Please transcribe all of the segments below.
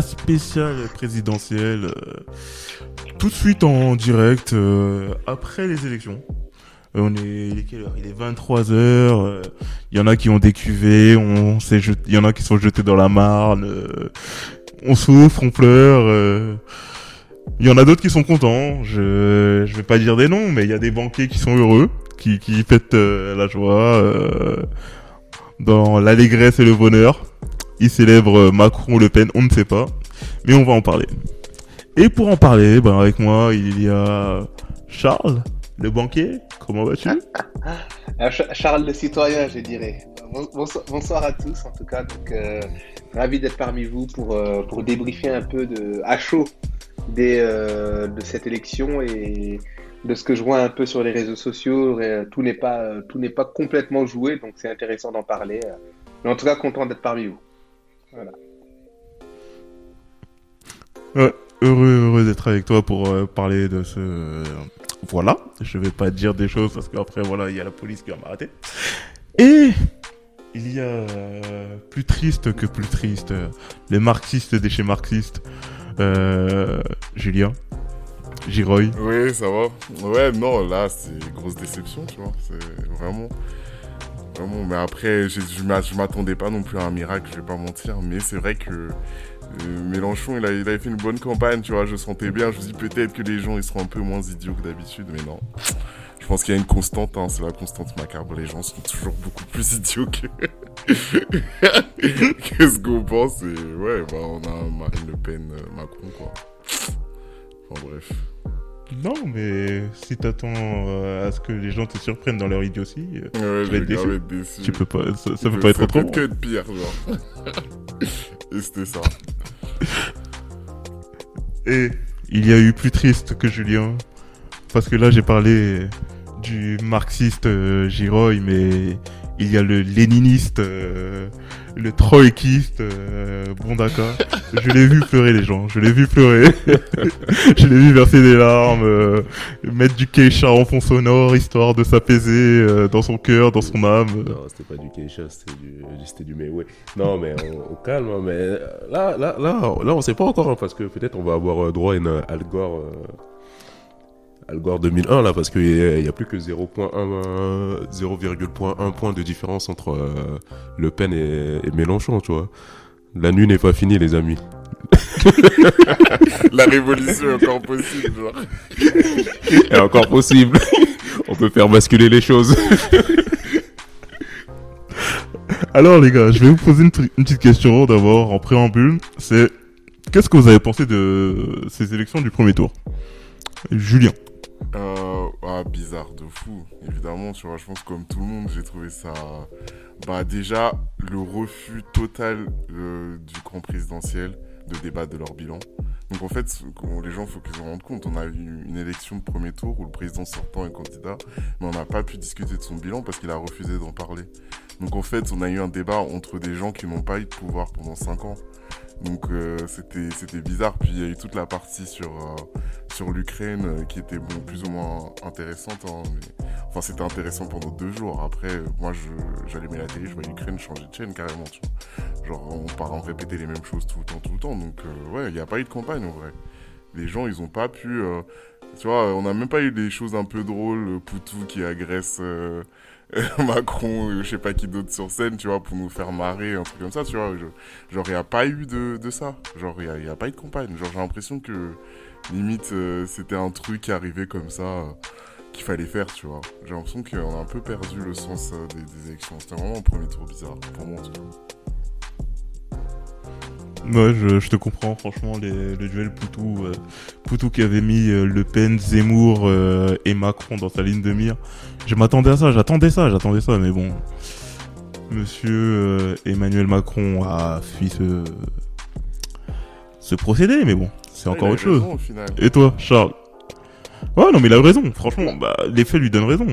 spécial présidentiel euh, tout de suite en direct euh, après les élections. Euh, on est, il est quelle heure? Il est 23 h Il y en a qui ont décuvé, on s'est il y en a qui sont jetés dans la Marne. on souffre, on pleure. il y en a d'autres qui sont contents. Je je vais pas dire des noms, mais il y a des banquiers qui sont heureux, qui qui fêtent la joie. dans l'allégresse et le bonheur. Ils célèbrent euh, Macron, Le Pen, on ne sait pas. Mais on va en parler. Et pour en parler, ben avec moi, il y a Charles, le banquier. Comment vas-tu? Ch- Charles le citoyen, je dirais. Bon- Bonsoir, à tous, en tout cas. Donc, euh, ravi d'être parmi vous pour, euh, pour débriefer un peu de, à chaud des, de cette élection et de ce que je vois un peu sur les réseaux sociaux. Tout n'est pas, tout n'est pas complètement joué, donc c'est intéressant d'en parler. Mais en tout cas, content d'être parmi vous. Heureux, heureux d'être avec toi pour euh, parler de ce... voilà, je vais pas dire des choses parce qu'après, voilà, il y a la police qui va m'arrêter. Et il y a euh, plus triste que plus triste, euh, les marxistes des chez marxistes. Euh, Julien, Giroy. Oui, ça va. Ouais, non, là, c'est grosse déception, tu vois. C'est vraiment. Vraiment. Mais après, je, je m'a- je m'attendais pas non plus à un miracle, je vais pas mentir. Mais c'est vrai que euh, Mélenchon, il, avait fait une bonne campagne, tu vois. Je sentais bien. Je me dis peut-être que les gens, ils seront un peu moins idiots que d'habitude, mais non. Je pense qu'il y a une constante, hein, c'est la constante macabre. Les gens sont toujours beaucoup plus idiots que, que ce qu'on pense. Et ouais, bah, on a Marine Le Pen, euh, Macron, quoi. Enfin bref. Non, mais si t'attends euh, à ce que les gens te surprennent dans leur idiotie, euh, Ouais, Tu je vais être déçu. tu peux pas, ça, peut pas être autrement. que être pire, genre. Et c'était ça. Et il y a eu plus triste que Julien, parce que là j'ai parlé du marxiste euh, Giroy, mais il y a le léniniste, le troïkiste euh, Bondaka. Je l'ai vu pleurer les gens, je l'ai vu pleurer. je l'ai vu verser des larmes, euh, mettre du keisha en fond sonore, histoire de s'apaiser euh, dans son cœur, dans son âme. Non, c'était pas du Keisha, c'était du, c'était du. Non, mais on, calme, hein, mais là, là, là, là, on sait pas encore, hein, parce que peut-être on va avoir euh, droit à une euh, Al Gore, euh, Al Gore 2001, là, parce qu'il y, a plus que 0.1, euh, 0,1 point de différence entre euh, Le Pen et, et Mélenchon, tu vois. La nuit n'est pas finie, les amis. La révolution est encore possible, genre. Et encore possible. on peut faire basculer les choses. Alors les gars, je vais vous poser une, une petite question d'abord en préambule. C'est qu'est-ce que vous avez pensé de ces élections du premier tour? Julien. Euh, ah, bizarre de fou. Évidemment, tu vois, je pense comme tout le monde, j'ai trouvé ça. Bah, déjà, le refus total euh, du camp présidentiel de débattre de leur bilan. Donc, en fait, les gens, faut qu'ils se rendent compte. On a eu une élection de premier tour où le président sortant est candidat, mais on n'a pas pu discuter de son bilan parce qu'il a refusé d'en parler. Donc, en fait, on a eu un débat entre des gens qui n'ont pas eu de pouvoir pendant 5 ans. Donc, euh, c'était bizarre. Puis, il y a eu toute la partie sur. euh, sur l'Ukraine euh, qui était plus ou moins intéressante hein, enfin c'était intéressant pendant deux jours après moi j'allumais la télé je voyais l'Ukraine changer de chaîne carrément genre on part en répéter les mêmes choses tout le temps tout le temps donc ouais il n'y a pas eu de campagne en vrai les gens ils ont pas pu tu vois on n'a même pas eu des choses un peu drôles Poutou qui agresse Macron je sais pas qui d'autre sur scène tu vois pour nous faire marrer un truc comme ça tu vois. Genre il n'y a pas eu de, de ça. Genre il n'y a pas eu de campagne. Genre j'ai l'impression que limite euh, c'était un truc qui arrivait comme ça euh, qu'il fallait faire tu vois. J'ai l'impression qu'on a un peu perdu le sens euh, des, des élections. C'était vraiment un premier tour bizarre. Pour moi en tout cas Ouais, je, je te comprends, franchement, les, le duel Poutou, euh, Poutou qui avait mis euh, Le Pen, Zemmour euh, et Macron dans sa ligne de mire. Je m'attendais à ça, j'attendais ça, j'attendais ça, mais bon. Monsieur euh, Emmanuel Macron a fui ce, ce procédé, mais bon, c'est encore autre chose. raison, au final. Et toi, Charles? Ouais, non, mais il a raison. Franchement, bah, les faits lui donnent raison.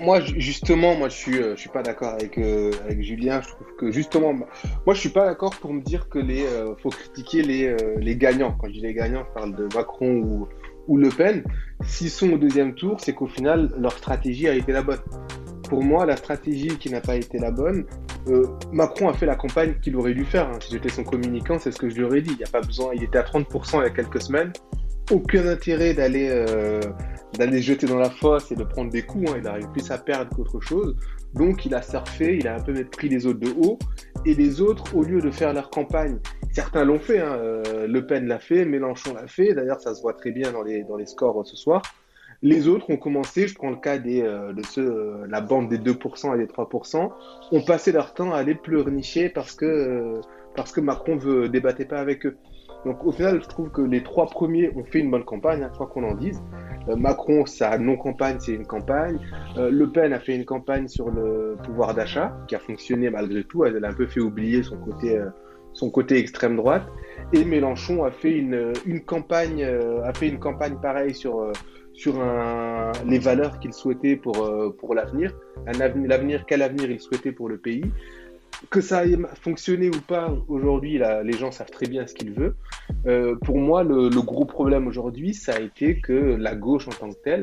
Moi, ju- justement, moi, je suis, euh, je suis pas d'accord avec, euh, avec Julien. Je trouve que justement, moi, je suis pas d'accord pour me dire que les, euh, faut critiquer les, euh, les gagnants. Quand je dis les gagnants, je parle de Macron ou, ou Le Pen. S'ils sont au deuxième tour, c'est qu'au final, leur stratégie a été la bonne. Pour moi, la stratégie qui n'a pas été la bonne, euh, Macron a fait la campagne qu'il aurait dû faire. hein. Si j'étais son communicant, c'est ce que je lui aurais dit. Il n'y a pas besoin. Il était à 30% il y a quelques semaines. Aucun intérêt d'aller euh, d'aller jeter dans la fosse et de prendre des coups. hein. Il arrive plus à perdre qu'autre chose. Donc il a surfé, il a un peu pris les autres de haut. Et les autres, au lieu de faire leur campagne, certains l'ont fait. hein, euh, Le Pen l'a fait, Mélenchon l'a fait. D'ailleurs, ça se voit très bien dans les, dans les scores euh, ce soir. Les autres ont commencé, je prends le cas des, euh, de ceux, euh, la bande des 2% et des 3%, ont passé leur temps à aller pleurnicher parce que, euh, parce que Macron veut débattre pas avec eux. Donc au final, je trouve que les trois premiers ont fait une bonne campagne, hein, quoi qu'on en dise. Euh, Macron, sa non-campagne, c'est une campagne. Euh, le Pen a fait une campagne sur le pouvoir d'achat, qui a fonctionné malgré tout. Elle a un peu fait oublier son côté, euh, son côté extrême droite. Et Mélenchon a fait une, une campagne, a fait une campagne pareille sur, sur un, les valeurs qu'il souhaitait pour, pour l'avenir, l'avenir, quel avenir il souhaitait pour le pays. Que ça ait fonctionné ou pas, aujourd'hui, les gens savent très bien ce qu'ils veulent. Euh, pour moi, le, le gros problème aujourd'hui, ça a été que la gauche en tant que telle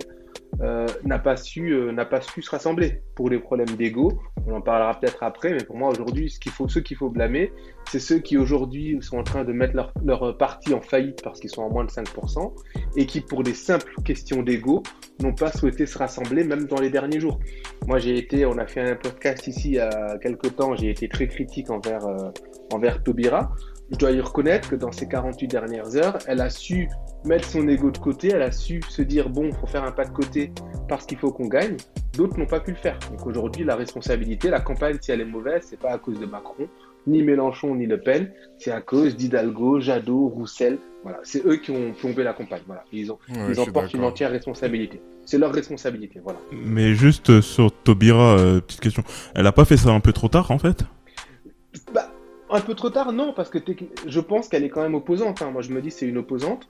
euh, n'a pas su euh, n'a pas su se rassembler pour les problèmes d'ego. On en parlera peut-être après, mais pour moi aujourd'hui, ce qu'il faut, ceux qu'il faut blâmer, c'est ceux qui aujourd'hui sont en train de mettre leur, leur parti en faillite parce qu'ils sont en moins de 5% et qui, pour des simples questions d'ego, n'ont pas souhaité se rassembler même dans les derniers jours. Moi, j'ai été, on a fait un podcast ici il y a quelques temps, j'ai été très critique envers euh, envers Taubira. Je dois y reconnaître que dans ces 48 dernières heures, elle a su mettre son ego de côté, elle a su se dire bon, faut faire un pas de côté parce qu'il faut qu'on gagne. D'autres n'ont pas pu le faire. Donc aujourd'hui, la responsabilité, la campagne, si elle est mauvaise, c'est pas à cause de Macron, ni Mélenchon, ni Le Pen, c'est à cause d'Hidalgo, Jadot, Roussel. Voilà, c'est eux qui ont plombé la campagne. Voilà, ils ont, Ouais, ils je en suis portent une entière responsabilité. C'est leur responsabilité, voilà. Mais juste euh, sur Taubira, euh, petite question. Elle a pas fait ça un peu trop tard, en fait? Un peu trop tard, non, parce que je pense qu'elle est quand même opposante. hein. Moi, je me dis c'est une opposante.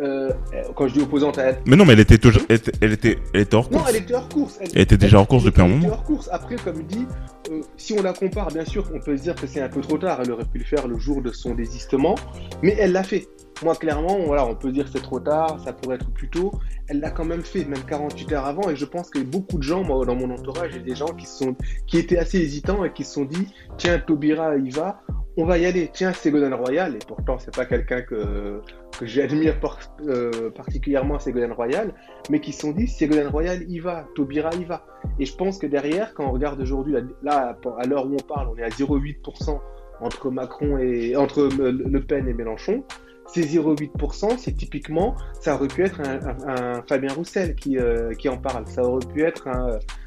Euh, quand je dis opposante, elle... Mais non, mais elle était toujours, elle était, elle était, elle était hors non, course. elle était hors course. Elle était déjà hors course depuis un elle était moment. hors course. Après, comme dit, euh, si on la compare, bien sûr, on peut se dire que c'est un peu trop tard. Elle aurait pu le faire le jour de son désistement, mais elle l'a fait. Moi, clairement, voilà, on peut dire que c'est trop tard, ça pourrait être plus tôt. Elle l'a quand même fait, même 48 heures avant, et je pense que beaucoup de gens, moi, dans mon entourage, j'ai des gens qui sont, qui étaient assez hésitants et qui se sont dit, tiens, Taubira y va, on va y aller. Tiens, Ségolène Royal, et pourtant, c'est pas quelqu'un que, que j'admire euh, particulièrement, Ségolène Royal, mais qui sont dit, Ségolène Royal y va, Taubira y va. Et je pense que derrière, quand on regarde aujourd'hui, là, à l'heure où on parle, on est à 0,8% entre Macron et entre Le Pen et Mélenchon. Ces 0,8%, c'est typiquement, ça aurait pu être un, Fabien Roussel qui, euh, qui en parle, ça aurait pu être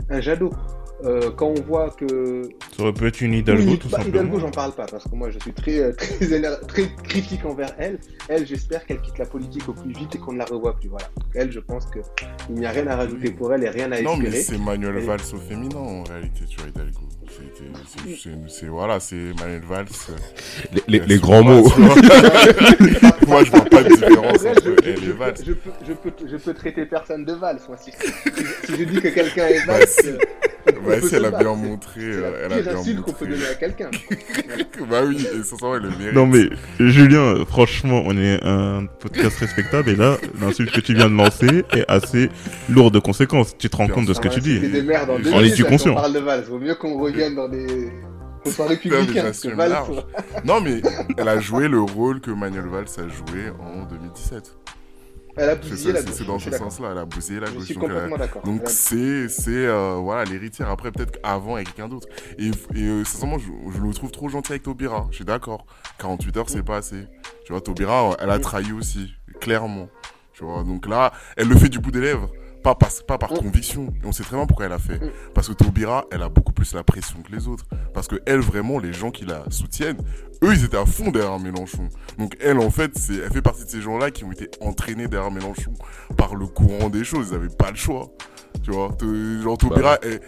un Jadot. Euh, quand on voit que Ça aurait pu être une Hidalgo, oui, tout bah, simplement. Hidalgo, j'en parle pas parce que moi je suis très, euh, très, éner- très critique envers elle. Elle, j'espère qu'elle quitte la politique au plus vite et qu'on ne la revoit plus. Voilà. Elle, je pense qu'il n'y a rien à rajouter pour elle et rien à Non, mais espérer. c'est Manuel Et- Valls au féminin en réalité, tu vois, Hidalgo. C'est- c'est- C'est voilà, c'est Manuel Valls. Les, les- les sur- grands mots. Moi, je vois pas de différence entre je, elle je et Valls. peux, je, peux, je, peux, je peux traiter personne de Valls. Moi, si, si, si je dis que quelqu'un est Bah, Valls, euh, Bah, si elle a bien montré, C'est euh, la elle a pire bien insulte qu'on peut montré. donner à quelqu'un. Bah oui, et va, elle le mérite. Non mais Julien, franchement, on est un podcast respectable et là, l'insulte que tu viens de lancer est assez lourde de conséquences. Tu te rends Bien compte de ce que tu insulter dis. On deux est minutes, du là, conscient. On parle de Valls. Vaut mieux qu'on revienne dans des. Valls, large. Non, mais elle a joué le rôle que Manuel Valls a joué en 2017. Elle a bousillé la gauche. c'est dans je ce suis sens-là, elle a bousillé la Je gauche. suis donc elle a- complètement d'accord. Donc c'est c'est euh, voilà l'héritière. Après peut-être qu'avant avec quelqu'un d'autre. Et, et euh, sincèrement je, je le trouve trop gentil avec Taubira. Je suis d'accord. 48 heures c'est pas assez. Tu vois Taubira elle a trahi aussi clairement. Tu vois donc là elle le fait du bout des lèvres Pas par, pas par conviction. Et on sait très bien pourquoi elle a fait. Parce que Taubira, elle a beaucoup plus la pression que les autres. Parce que elle, vraiment, les gens qui la soutiennent, eux, ils étaient à fond derrière Mélenchon. Donc elle, en fait, c'est, elle fait partie de ces gens-là qui ont été entraînés derrière Mélenchon par le courant des choses. Ils n'avaient pas le choix. Tu vois, genre Taubira, elle-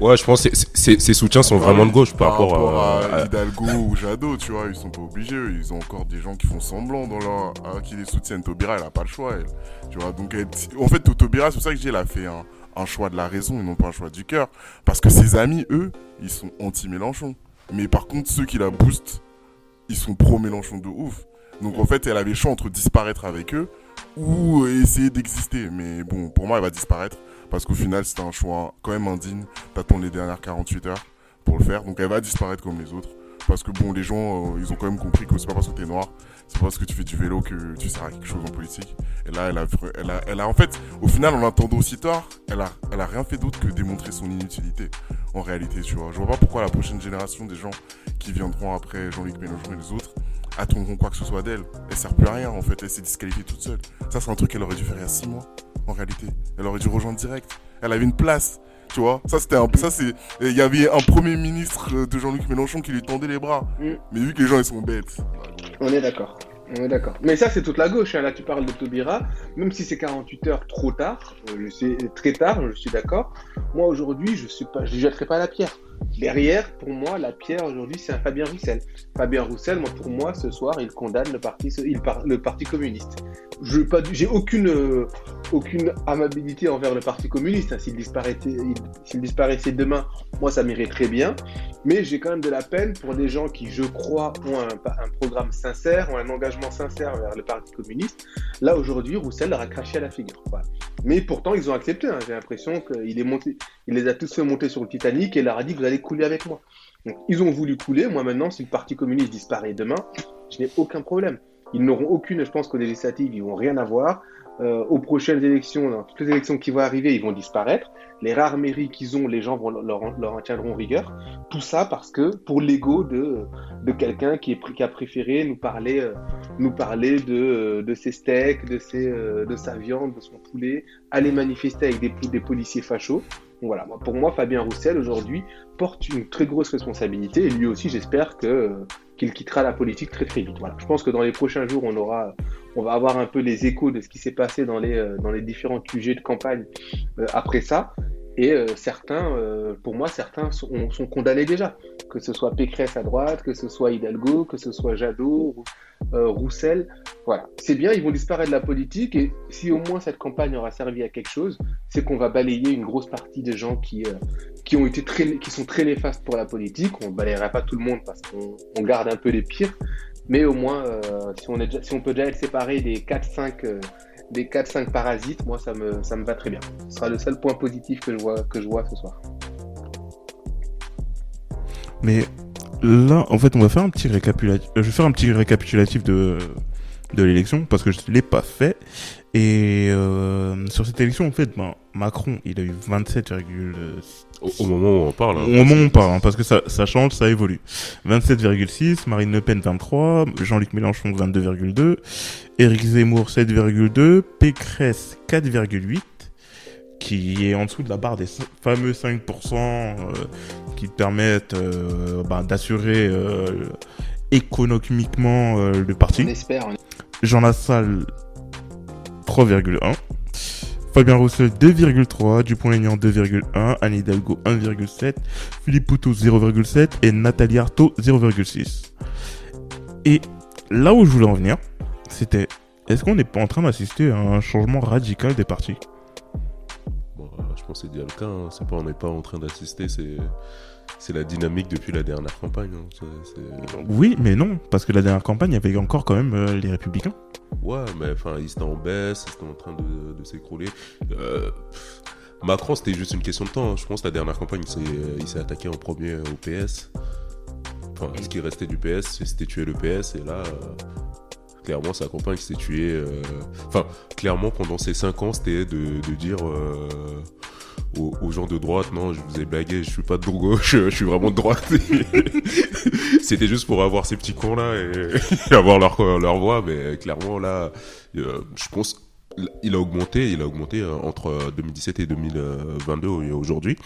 Ouais, je pense que ses soutiens sont vraiment de gauche par, rapport, à, à, à- Hidalgo ou Jadot, tu vois, ils sont pas obligés, ils ont encore des gens qui font semblant dans leur, qui les soutiennent. Taubira, elle a pas le choix, elle. Tu vois, donc elle- en fait, Taubira, c'est pour ça que je dis, elle a fait un, un choix de la raison et non pas un choix du cœur. Parce que ses amis, eux, ils sont anti-Mélenchon. Mais par contre, ceux qui la boostent, ils sont pro-Mélenchon de ouf. Donc en fait, elle avait le choix entre disparaître avec eux ou essayer d'exister. Mais bon, pour moi, elle va disparaître parce qu'au final, c'était un choix quand même indigne d'attendre les dernières 48 heures pour le faire. Donc elle va disparaître comme les autres. Parce que bon, les gens, euh, ils ont quand même compris que c'est pas parce que t'es noir, c'est pas parce que tu fais du vélo que tu sers à quelque chose en politique. Et là, elle a, elle a, elle a en fait, au final, en attendant aussi tard, elle a, elle a rien fait d'autre que démontrer son inutilité. En réalité, tu vois. Je vois pas pourquoi la prochaine génération des gens qui viendront après Jean-Luc Mélenchon et les autres attendront quoi que ce soit d'elle. Elle sert plus à rien, en fait. Elle s'est disqualifiée toute seule. Ça, c'est un truc qu'elle aurait dû faire il y a six mois, en réalité. Elle aurait dû rejoindre direct. Elle avait une place. Tu vois, ça c'était un, ça c'est, il y avait un premier ministre de Jean-Luc Mélenchon qui lui tendait les bras. Mm. Mais vu que les gens ils sont bêtes. On est d'accord. On est d'accord. Mais ça, c'est toute la gauche. hein. Là, tu parles de Taubira. Même si c'est 48 heures trop tard, euh, je sais, très tard, je suis d'accord. Moi, aujourd'hui, je ne pas, je lui jetterai pas la pierre. Derrière, pour moi, la pierre aujourd'hui, c'est un Fabien Roussel. Fabien Roussel, moi, pour moi, ce soir, il condamne le parti, le parti communiste. Je j'ai aucune, euh, aucune amabilité envers le parti communiste. hein. S'il disparaissait, disparaissait demain, moi, ça m'irait très bien. Mais j'ai quand même de la peine pour des gens qui, je crois, ont un, un programme sincère, ont un engagement sincère vers le Parti communiste. Là, aujourd'hui, Roussel leur a craché à la figure. Voilà. Mais pourtant, ils ont accepté. hein. J'ai l'impression qu'il les a tous fait monter sur le Titanic et leur a dit Vous allez couler avec moi. Donc, ils ont voulu couler. Moi, maintenant, si le Parti communiste disparaît demain, je n'ai aucun problème. Ils n'auront aucune, je pense qu'aux législatives, ils vont rien avoir. Euh, aux prochaines élections, dans toutes les élections qui vont arriver, ils vont disparaître. Les rares mairies qu'ils ont, les gens vont leur, en tiendront rigueur. Tout ça parce que pour l'ego de, de quelqu'un qui, a préféré nous parler, euh, nous parler de, euh, de ses steaks, de, ses, euh, de sa viande, de son poulet, aller manifester avec des, des policiers fachos. Voilà, pour moi, Fabien Roussel aujourd'hui porte une très grosse responsabilité et lui aussi, j'espère que qu'il quittera la politique très très vite. Je pense que dans les prochains jours, on va avoir un peu les échos de ce qui s'est passé dans les euh, différents sujets de campagne euh, après ça. Et euh, certains, euh, pour moi, certains sont, condamnés déjà. Que ce soit Pécresse à droite, que ce soit Hidalgo, que ce soit Jadot, euh, Roussel. Voilà. C'est bien, ils vont disparaître de la politique. Et si au moins cette campagne aura servi à quelque chose, c'est qu'on va balayer une grosse partie des gens qui, euh, qui, ont été très, qui sont très néfastes pour la politique. On ne balayera pas tout le monde parce qu'on on garde un peu les pires. Mais au moins, euh, si, on est si on peut déjà être séparé des 4-5 euh, des 4-5 parasites, moi ça me, ça me va très bien. Ce sera le seul point positif que je vois, que je vois ce soir. Mais là, en fait, on va faire un petit récapitulatif. Je vais faire un petit récapitulatif de de l'élection parce que je l'ai pas fait. Et euh, sur cette élection, en fait, ben, Macron, il a eu 27, Au, au moment où on parle. hein. au moment où on parle, hein, parce que ça, ça change, ça évolue. 27,6, Marine Le Pen 23, Jean-Luc Mélenchon 22,2, Éric Zemmour 7,2, Pécresse 4,8, qui est en dessous de la barre des fameux 5% euh, qui permettent euh, ben, d'assurer euh, économiquement euh, le parti. On espère. on- Jean Lassalle 3,1. Fabien Roussel 2,3, Dupont-Aignan 2,1, Anne Hidalgo 1,7, Philippe Poutou 0,7 et Nathalie Arthaud 0,6. Et là où je voulais en venir, c'était est-ce qu'on n'est pas en train d'assister à un changement radical des partis? Bon, euh, je pense que c'est déjà le cas. hein. C'est pas, on n'est pas en train d'assister, c'est, c'est la dynamique depuis la dernière campagne. hein. C'est- c'est- Oui, mais non, parce que la dernière campagne, il y avait encore quand même euh, les Républicains. Ouais, mais enfin, ils étaient en baisse, ils étaient en train de, de s'écrouler. Euh, pff, Macron, c'était juste une question de temps. hein. Je pense que la dernière campagne, il s'est, il s'est attaqué en premier au PS. Enfin, ce qui restait du PS, c'était tuer le PS. Et là, euh, clairement, sa campagne s'est tuée. euh, Enfin, clairement, pendant ces 5 ans, c'était de, de dire euh, aux, gens de droite, non, je vous ai blagué, je suis pas de gauche, je suis vraiment de droite. c'était juste pour avoir ces petits cons là et, avoir leur, leur voix, mais clairement là, euh, je pense il a augmenté, il a augmenté euh, entre 2017 et 2022 et aujourd'hui.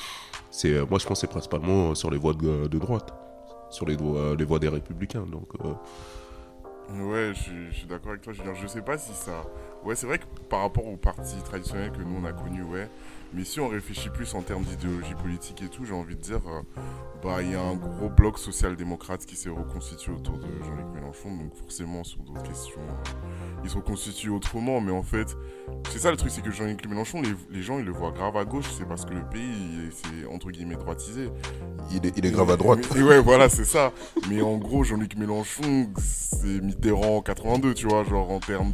C'est, euh, moi, je pense c'est principalement sur les voies de, droite, sur les, voies des républicains. Donc, Ouais, je, suis- d'accord avec toi. Dire, je sais pas si ça. Ouais, c'est vrai que par rapport aux partis traditionnels que nous on a connus, ouais. Mais si on réfléchit plus en termes d'idéologie politique et tout, j'ai envie de dire, euh, bah il y a un gros bloc social-démocrate qui s'est reconstitué autour de Jean-Luc Mélenchon. Donc forcément sur d'autres questions, euh, il se reconstitue autrement. Mais en fait, c'est ça le truc, c'est que Jean-Luc Mélenchon, les, les gens ils le voient grave à gauche. C'est parce que le pays, c'est entre guillemets droitisé. il est, il est grave à droite. Et ouais, voilà, c'est ça. Mais en gros, Jean-Luc Mélenchon, c'est Mitterrand en 82, tu vois, genre en termes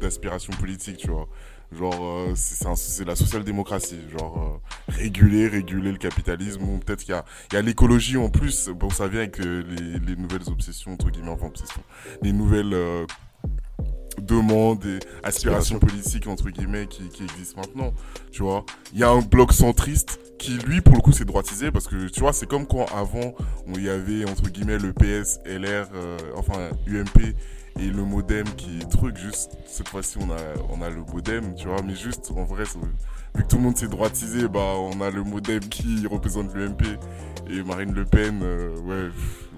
d'aspiration politique, tu vois. Genre, euh, c'est la social-démocratie, genre euh, réguler, réguler le capitalisme. Ou peut-être qu'il y a, il y a l'écologie en plus. Bon, ça vient avec euh, les, les nouvelles obsessions, entre guillemets, enfin obsessions, les nouvelles euh, demandes et aspirations politiques, entre guillemets, qui, qui existent maintenant. Tu vois, il y a un bloc centriste qui, lui, pour le coup, s'est droitisé parce que, tu vois, c'est comme quand avant, on y avait, entre guillemets, le PS, LR, euh, enfin, UMP et le modem qui est truc, juste, cette fois-ci, on a, on a le modem, tu vois, mais juste, en vrai, vu que tout le monde s'est droitisé, bah, on a le modem qui représente l'UMP et Marine Le Pen, euh, ouais,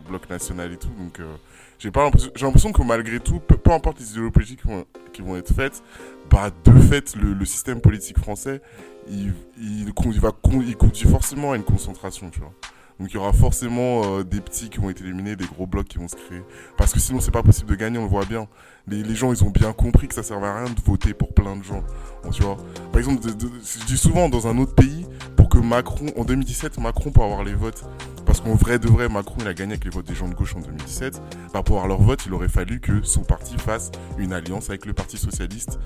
bloc national et tout, donc, euh, j'ai pas j'ai l'impression que malgré tout, peu, peu importe les idéologies qui vont, qui vont être faites, bah, de fait, le, le système politique français, il, il, il va il conduit forcément à une concentration, tu vois. Donc il y aura forcément euh, des petits qui vont être éliminés, des gros blocs qui vont se créer. Parce que sinon c'est pas possible de gagner, on le voit bien. Les, gens ils ont bien compris que ça servait à rien de voter pour plein de gens. Bon, tu vois. Par exemple, je dis souvent dans un autre pays, pour que Macron, en 2017, Macron pour avoir les votes, parce qu'en vrai de vrai, Macron il a gagné avec les votes des gens de gauche en 2017, bah, pour avoir leur vote, il aurait fallu que son parti fasse une alliance avec le Parti Socialiste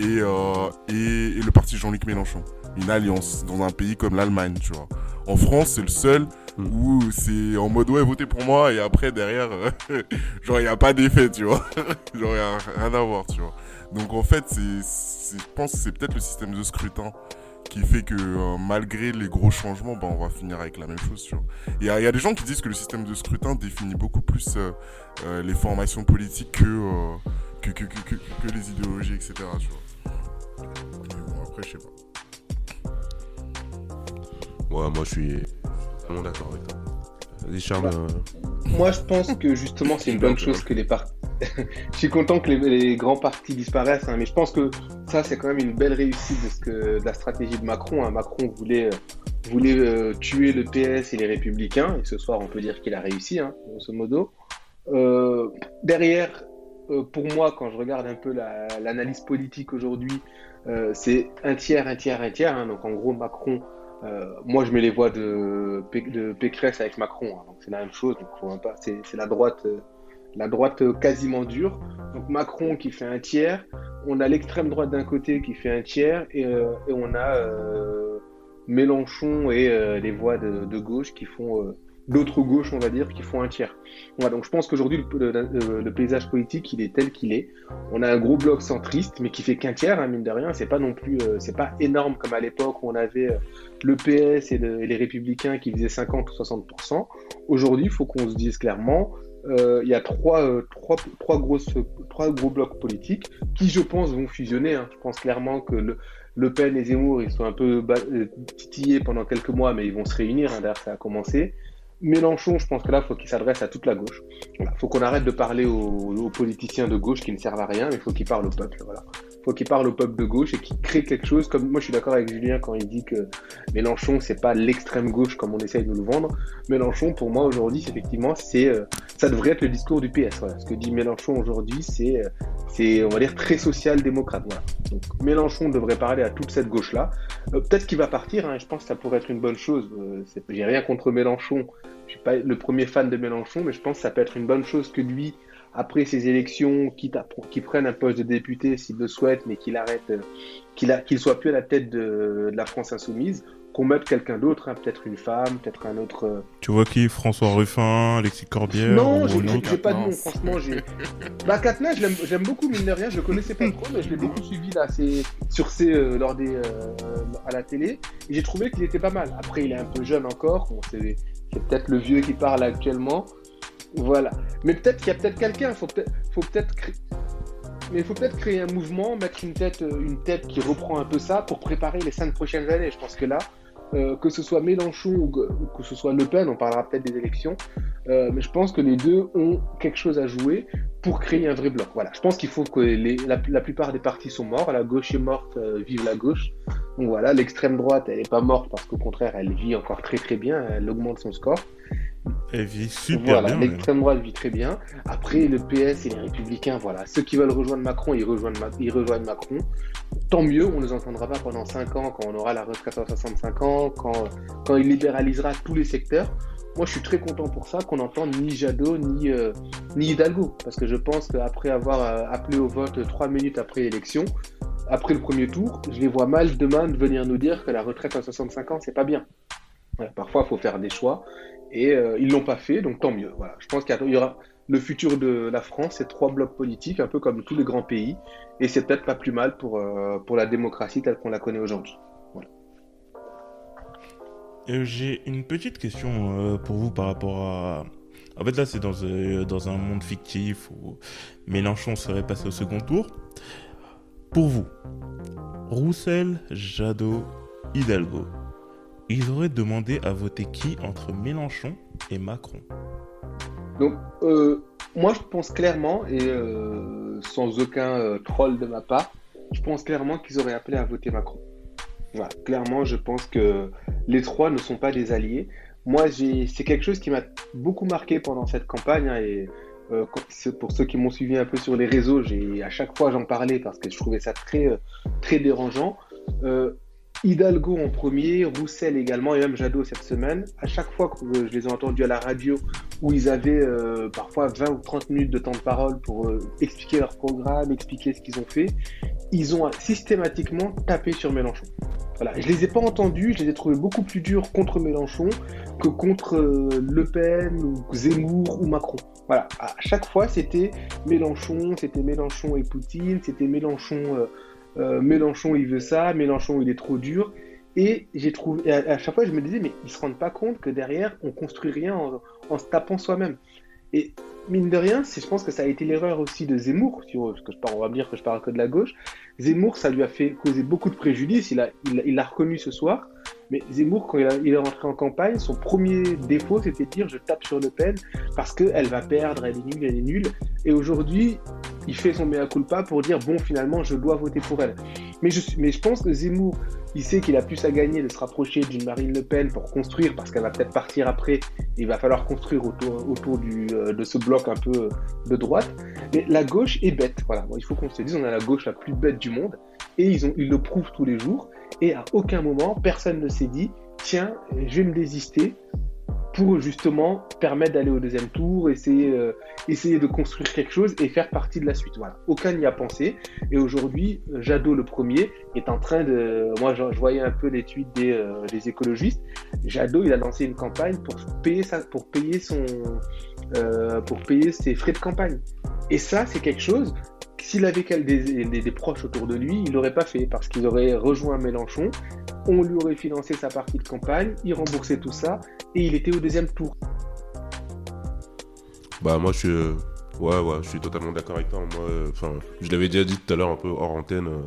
euh, et, et le parti Jean-Luc Mélenchon. Une alliance dans un pays comme l'Allemagne, tu vois. En France, c'est le seul Mm. où c'est en mode ouais, votez pour moi et après derrière, euh, genre il n'y a pas d'effet, tu vois. genre il n'y a rien à voir, tu vois. Donc en fait, c'est, c'est- je pense que c'est peut-être le système de scrutin qui fait que euh, malgré les gros changements, bah, on va finir avec la même chose, tu vois. Il y a, il y a des gens qui disent que le système de scrutin définit beaucoup plus euh, euh, les formations politiques que, euh, que, que, que, que, que les idéologies, etc. Tu vois. Mais bon, après, je sais pas. ouais, moi, je suis vraiment d'accord avec toi. Vas-y, Charles. euh, Moi, je pense que justement, c'est une bonne chose que les partis. je suis content que les, les grands partis disparaissent, hein, mais je pense que ça, c'est quand même une belle réussite de, ce que, de la stratégie de Macron. hein. Macron voulait, euh, voulait euh, tuer le PS et les Républicains, et ce soir, on peut dire qu'il a réussi, hein, grosso modo. Euh, derrière, pour moi, quand je regarde un peu la- l'analyse politique aujourd'hui, c'est un tiers, un tiers, un tiers. hein. donc en gros, Macron, euh, moi je mets les voix de, de Pécresse avec Macron, hein. donc c'est la même chose. Donc c'est la droite, euh, la droite euh, quasiment dure. Donc Macron qui fait un tiers, on a l'extrême droite d'un côté qui fait un tiers, et, euh, et on a euh, Mélenchon et les voix de, de gauche qui font l'autre gauche, on va dire, qui font un tiers. Voilà, donc je pense qu'aujourd'hui, le, paysage politique, il est tel qu'il est. On a un gros bloc centriste, mais qui fait qu'un tiers, hein, mine de rien. C'est pas non plus, euh, c'est pas énorme comme à l'époque où on avait euh, le PS et, le- et les Républicains qui faisaient 50 ou 60%. Aujourd'hui, il faut qu'on se dise clairement, euh, il y a trois, trois, trois, grosses, trois gros blocs politiques qui, je pense, vont fusionner. hein. Je pense clairement que le, Le Pen et Zemmour, ils sont un peu titillés pendant quelques mois, mais ils vont se réunir. hein, D'ailleurs, ça a commencé. Mélenchon, je pense que là, faut qu'il s'adresse à toute la gauche. Il faut qu'on arrête de parler aux, aux politiciens de gauche qui ne servent à rien, mais il faut qu'il parle au peuple. Voilà. Faut qu'il parle au peuple de gauche et qu'il crée quelque chose. Comme moi, je suis d'accord avec Julien quand il dit que Mélenchon, c'est pas l'extrême gauche comme on essaye de nous le vendre. Mélenchon, pour moi, aujourd'hui, effectivement, c'est, euh, ça devrait être le discours du PS. Voilà. Ce que dit Mélenchon aujourd'hui, c'est, euh, c'est, on va dire, très social-démocrate. Donc, Mélenchon devrait parler à toute cette gauche-là. Euh, peut-être qu'il va partir. Hein, je pense que ça pourrait être une bonne chose. Euh, j'ai rien contre Mélenchon. Je suis pas le premier fan de Mélenchon, mais je pense que ça peut être une bonne chose que lui, après ces élections, quitte à qu'il prenne un poste de député s'il le souhaite, mais qu'il arrête, euh, qu'il a- qu'il soit plus à la tête de, de la France insoumise, qu'on mette quelqu'un d'autre, hein, peut-être une femme, peut-être un autre. euh, Tu vois qui? François Ruffin, Alexis Corbière Non, ou j'ai pas de nom, franchement. j'ai- Bah, Katniss, je l'aime- j'aime beaucoup, mine de rien. Je le connaissais pas trop, mais je l'ai beaucoup suivi là, c'est sur ces, euh, lors des, euh, à la télé. Et j'ai trouvé qu'il était pas mal. Après, il est un peu jeune encore. Bon, c'est c'est peut-être le vieux qui parle actuellement. Voilà. Mais peut-être qu'il y a peut-être quelqu'un. Faut faut peut-être. mais il faut peut-être créer un mouvement, mettre une tête, euh, une tête qui reprend un peu ça pour préparer les cinq prochaines années. Je pense que là, euh, que ce soit Mélenchon ou que, ce soit Le Pen, on parlera peut-être des élections, euh, mais je pense que les deux ont quelque chose à jouer pour créer un vrai bloc. Voilà, je pense qu'il faut que la, plupart des partis sont morts, la gauche est morte, vive la gauche. Donc voilà, l'extrême droite, elle n'est pas morte parce qu'au contraire, elle vit encore très très bien, elle augmente son score. Elle vit super Voilà, bien. l'extrême droite vit très bien. Après, le PS et les Républicains, voilà. Ceux qui veulent rejoindre Macron, ils rejoignent, Ma- ils rejoignent Macron. Tant mieux, on ne les entendra pas pendant 5 ans, quand on aura la retraite à 65 ans, quand, quand il libéralisera tous les secteurs. Moi, je suis très content pour ça qu'on n'entende ni Jadot, ni, euh, ni Hidalgo. Parce que je pense qu'après avoir euh, appelé au vote 3 minutes après l'élection, après le premier tour, je les vois mal demain de venir nous dire que la retraite à 65 ans, c'est pas bien. Parfois, il faut faire des choix. Et euh, ils l'ont pas fait, donc tant mieux. Voilà. Je pense qu'il y aura le futur de la France, c'est trois blocs politiques, un peu comme tous les grands pays, et c'est peut-être pas plus mal pour, euh, pour la démocratie telle qu'on la connaît aujourd'hui. Euh, J'ai une petite question euh, pour vous par rapport à. En fait, là, c'est dans, dans un monde fictif où Mélenchon serait passé au second tour. Pour vous, Roussel, Jadot, Hidalgo, ils auraient demandé à voter qui entre Mélenchon et Macron Donc, euh, moi, je pense clairement, et euh, sans aucun euh, troll de ma part, je pense clairement qu'ils auraient appelé à voter Macron. Clairement, je pense que les trois ne sont pas des alliés. Moi, c'est quelque chose qui m'a beaucoup marqué pendant cette campagne. hein, pour ceux qui m'ont suivi un peu sur les réseaux, à chaque fois j'en parlais parce que je trouvais ça très, dérangeant. Hidalgo en premier, Roussel également, et même Jadot cette semaine. À chaque fois que euh, je les ai entendus à la radio, où ils avaient euh, parfois 20 ou 30 minutes de temps de parole pour euh, expliquer leur programme, expliquer ce qu'ils ont fait, ils ont systématiquement tapé sur Mélenchon. Voilà, je les ai pas entendus, je les ai trouvés beaucoup plus durs contre Mélenchon que contre Le Pen ou Zemmour ou Macron. Voilà, à chaque fois c'était Mélenchon, c'était Mélenchon et Poutine, c'était Mélenchon, euh, Mélenchon il veut ça, Mélenchon il est trop dur. Et j'ai trouvé, à, chaque fois je me disais mais ils se rendent pas compte que derrière on construit rien en, se tapant soi-même. Et mine de rien, je pense que ça a été l'erreur aussi de Zemmour, si on, que je parle, on va me dire que je parle que de la gauche. Zemmour, ça lui a fait causer beaucoup de préjudice, il l'a il, il l'a reconnu ce soir. Mais Zemmour, quand il, est rentré en campagne, son premier défaut, c'était de dire je tape sur Le Pen parce qu'elle va perdre, elle est nulle, elle est nulle. Et aujourd'hui, il fait son mea culpa pour dire bon, finalement, je dois voter pour elle. Mais je, mais je pense que Zemmour, il sait qu'il a plus à gagner de se rapprocher d'une Marine Le Pen pour construire, parce qu'elle va peut-être partir après. Il va falloir construire autour, autour du, euh, de ce bloc un peu euh, de droite. Mais la gauche est bête. Voilà, il faut qu'on se dise, on a la gauche la plus bête du monde. Et ils, ont, ils le prouvent tous les jours. Et à aucun moment, personne ne s'est dit, tiens, je vais me désister pour justement permettre d'aller au deuxième tour, essayer, euh, essayer de construire quelque chose et faire partie de la suite. Voilà. Aucun n'y a pensé. Et aujourd'hui, euh, Jadot, le premier, est en train de... Moi, je, voyais un peu les tweets des, euh, des écologistes. Jadot, il a lancé une campagne pour payer, pour payer, son, pour payer ses frais de campagne. Et ça, c'est quelque chose, s'il avait des, des- proches autour de lui, il l'aurait pas fait, parce qu'ils auraient rejoint Mélenchon, on lui aurait financé sa partie de campagne, il remboursait tout ça, et il était au deuxième tour. Bah moi je suis euh, ouais ouais je suis totalement d'accord avec toi moi euh, je l'avais déjà dit tout à l'heure un peu hors antenne euh,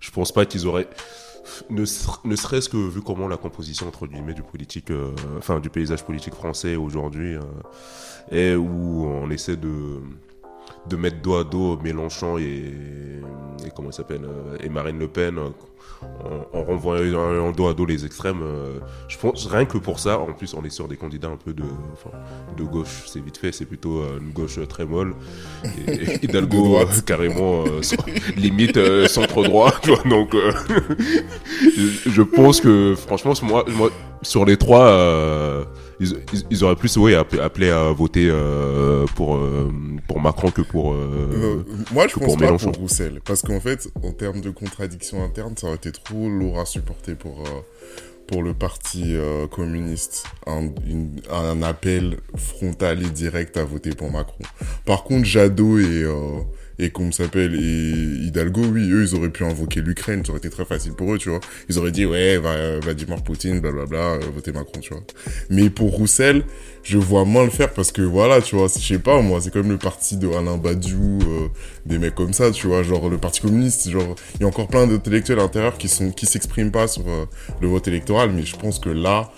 je pense pas qu'ils auraient ne, ser- ne serait-ce que vu comment la composition entre guillemets du politique euh, enfin du paysage politique français aujourd'hui est où on essaie de de mettre dos à dos Mélenchon et, et comment il s'appelle euh, et Marine Le Pen euh, en, en renvoyant en dos à dos les extrêmes euh, je pense rien que pour ça en plus on est sur des candidats un peu de enfin, de gauche, c'est vite fait, c'est plutôt une gauche très molle. Et, Hidalgo, carrément, euh, limite euh, centre-droit. tu vois, Donc, euh, je, pense que, franchement, moi, moi sur les trois, ils, ils- ils auraient plus ouais, appelé, à voter euh, pour, euh, pour Macron que pour. euh, Euh, moi, je que pense pour pas Mélenchon. pour Roussel. Parce qu'en fait, en termes de contradiction interne, ça aurait été trop lourd à supporter pour, pour le parti communiste. Un, une- un appel frontal et direct à voter pour Macron. Par contre, Jadot et, et comme s'appelle Hidalgo, oui, eux, ils auraient pu invoquer l'Ukraine, ça aurait été très facile pour eux, tu vois. Ils auraient dit ouais, Vladimir Poutine, blablabla, euh, votez Macron, tu vois. Mais pour Roussel, je vois moins le faire parce que voilà, tu vois, je sais pas moi, c'est même le parti de Alain Badiou, euh, des mecs comme ça, tu vois, genre le parti communiste, genre il y a encore plein d'intellectuels à l'intérieur qui sont qui s'expriment pas sur euh, le vote électoral, mais je pense que là,